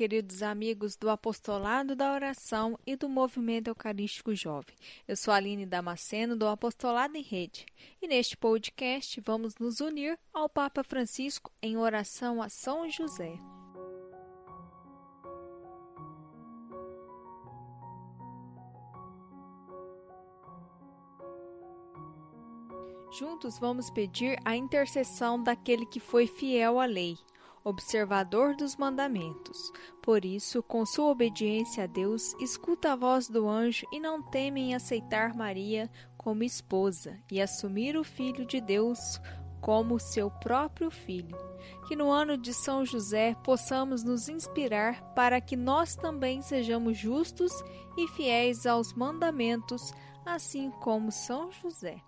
queridos amigos do Apostolado da Oração e do Movimento Eucarístico Jovem. Eu sou Aline Damasceno, do Apostolado em Rede, e neste podcast vamos nos unir ao Papa Francisco em oração a São José. Juntos vamos pedir a intercessão daquele que foi fiel à lei observador dos mandamentos. Por isso, com sua obediência a Deus, escuta a voz do anjo e não teme em aceitar Maria como esposa e assumir o Filho de Deus como seu próprio filho. Que no ano de São José possamos nos inspirar para que nós também sejamos justos e fiéis aos mandamentos, assim como São José.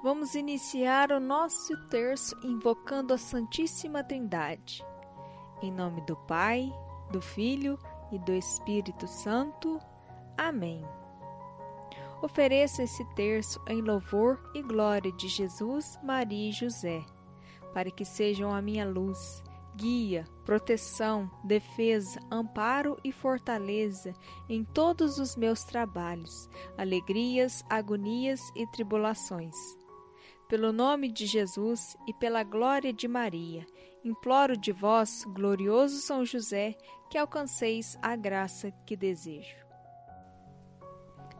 Vamos iniciar o nosso terço invocando a Santíssima Trindade. Em nome do Pai, do Filho e do Espírito Santo. Amém. Ofereço esse terço em louvor e glória de Jesus, Maria e José, para que sejam a minha luz, guia, proteção, defesa, amparo e fortaleza em todos os meus trabalhos, alegrias, agonias e tribulações pelo nome de Jesus e pela glória de Maria, imploro de vós, glorioso São José, que alcanceis a graça que desejo.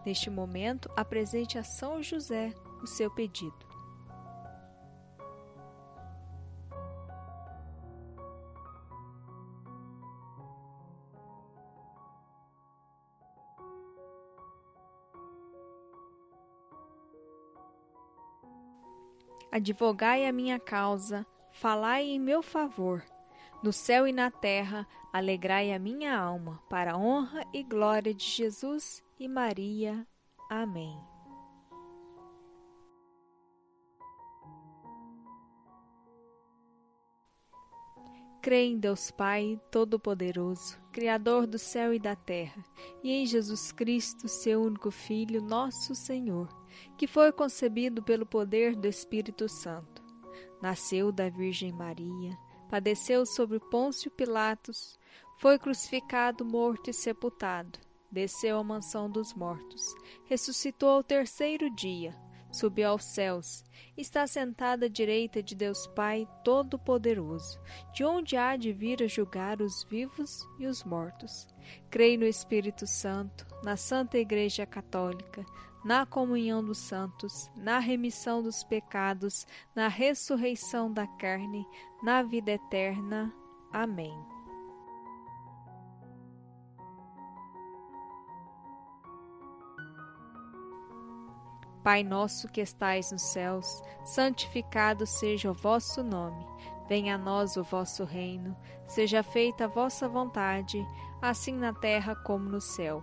Neste momento, apresente a São José o seu pedido. Advogai a minha causa, falai em meu favor. No céu e na terra, alegrai a minha alma, para a honra e glória de Jesus e Maria. Amém. Creio em Deus Pai Todo-Poderoso, Criador do céu e da terra, e em Jesus Cristo, seu único Filho, nosso Senhor que foi concebido pelo poder do Espírito Santo. Nasceu da Virgem Maria, padeceu sobre Pôncio Pilatos, foi crucificado, morto e sepultado, desceu à mansão dos mortos, ressuscitou ao terceiro dia, subiu aos céus, está sentado à direita de Deus Pai Todo-Poderoso, de onde há de vir a julgar os vivos e os mortos. Creio no Espírito Santo, na Santa Igreja Católica, na comunhão dos santos, na remissão dos pecados, na ressurreição da carne, na vida eterna. Amém. Pai nosso que estais nos céus, santificado seja o vosso nome. Venha a nós o vosso reino. Seja feita a vossa vontade, assim na terra como no céu.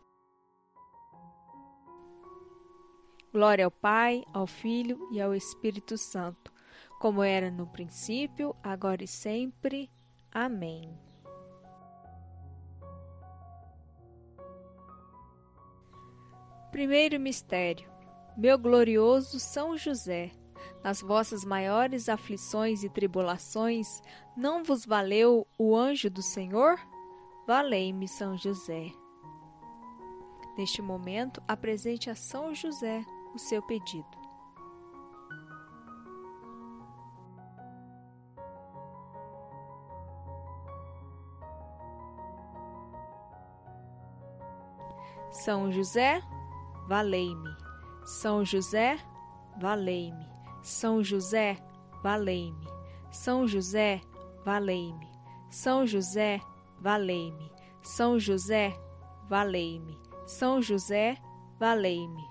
Glória ao Pai, ao Filho e ao Espírito Santo, como era no princípio, agora e sempre. Amém. Primeiro mistério. Meu glorioso São José, nas vossas maiores aflições e tribulações, não vos valeu o anjo do Senhor? Valei-me, São José. Neste momento, apresente a São José o seu pedido. São José, valei-me. São José, valei-me. São José, valei-me. São José, valei-me. São José, valei-me. São José, valei-me. São José, valei-me.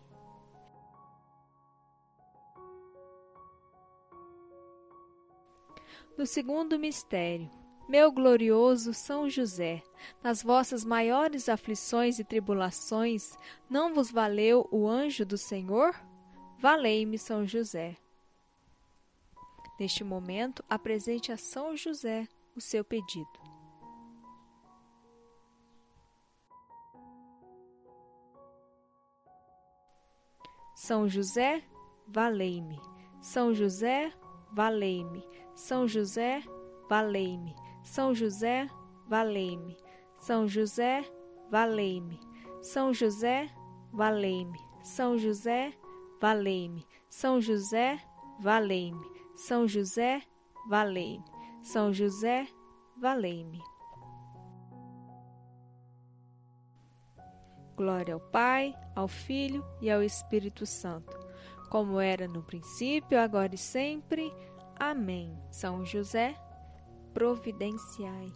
No segundo mistério, meu glorioso São José, nas vossas maiores aflições e tribulações, não vos valeu o anjo do Senhor? Valei-me, São José. Neste momento, apresente a São José o seu pedido. São José, valei-me. São José, valei-me. São José, valei-me. São José, valei-me. São José, valei-me. São José, valei-me. São José, valei-me. São José, valei-me. São José, valei-me. São José, valei-me. Glória ao Pai, ao Filho e ao Espírito Santo, como era no princípio, agora e sempre. Amém. São José, providenciai.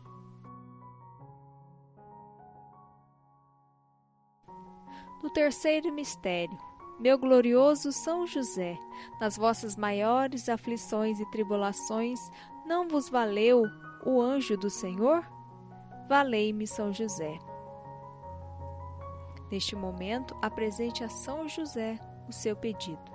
No terceiro mistério, meu glorioso São José, nas vossas maiores aflições e tribulações, não vos valeu o anjo do Senhor? Valei-me, São José. Neste momento, apresente a São José o seu pedido.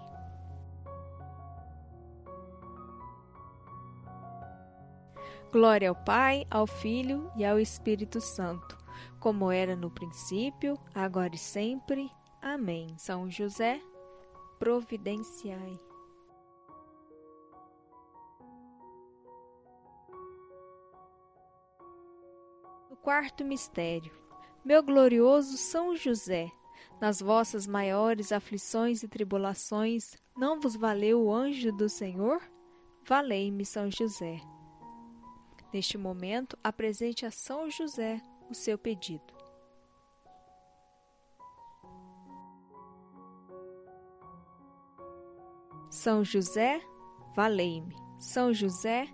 Glória ao Pai, ao Filho e ao Espírito Santo, como era no princípio, agora e sempre. Amém. São José, providenciai. O quarto mistério. Meu glorioso São José, nas vossas maiores aflições e tribulações, não vos valeu o anjo do Senhor? Valei-me, São José. Neste momento, apresente a São José o seu pedido. São José, valei-me. São José,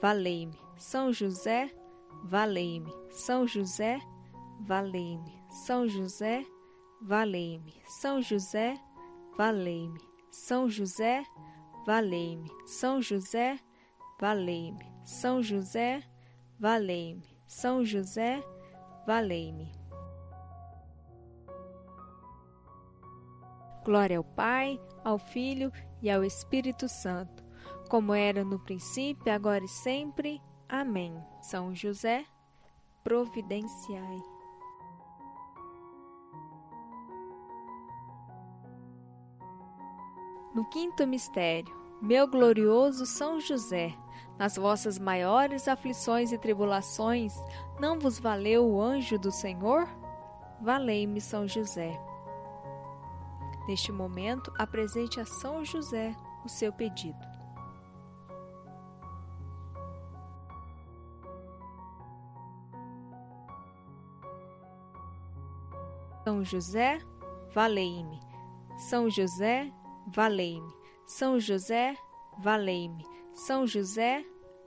valei-me. São José, valei-me. São José, valei-me. São José, valei-me. São José, valei-me. São José, valei-me. São José, valei-me. São José, valei-me. São José, valei-me. Glória ao Pai, ao Filho e ao Espírito Santo, como era no princípio, agora e sempre. Amém. São José, providenciai. No quinto mistério, meu glorioso São José, nas vossas maiores aflições e tribulações, não vos valeu o anjo do Senhor? Valei-me, São José. Neste momento, apresente a São José o seu pedido. São José, valei-me. São José, valei-me. São José, valei-me. São José,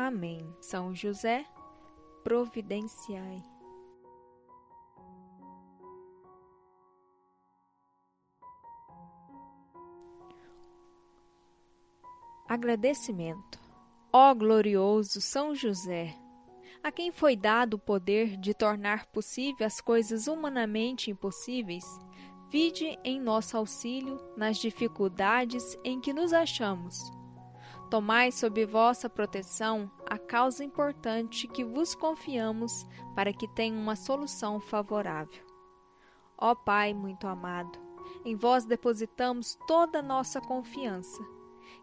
Amém. São José, providenciai. Agradecimento. Ó glorioso São José, a quem foi dado o poder de tornar possível as coisas humanamente impossíveis, Vide em nosso auxílio nas dificuldades em que nos achamos. Tomai sob vossa proteção a causa importante que vos confiamos para que tenha uma solução favorável. Ó Pai muito amado, em vós depositamos toda a nossa confiança.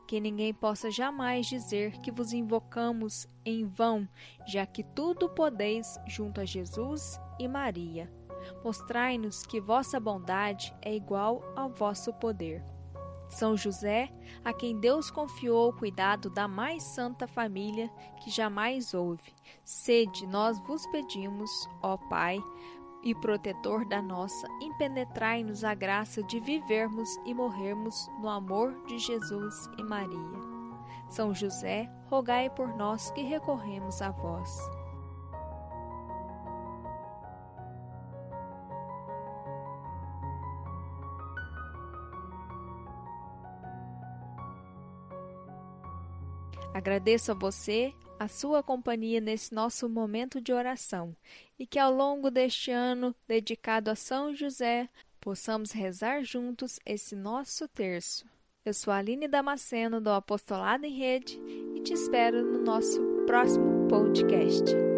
Que ninguém possa jamais dizer que vos invocamos em vão, já que tudo podeis junto a Jesus e Maria Mostrai-nos que vossa bondade é igual ao vosso poder. São José, a quem Deus confiou o cuidado da mais santa família que jamais houve, sede, nós vos pedimos, ó Pai, e protetor da nossa, impenetrai-nos a graça de vivermos e morrermos no amor de Jesus e Maria. São José, rogai por nós que recorremos a vós. Agradeço a você a sua companhia nesse nosso momento de oração e que ao longo deste ano dedicado a São José possamos rezar juntos esse nosso terço. Eu sou a Aline Damasceno do Apostolado em Rede e te espero no nosso próximo podcast.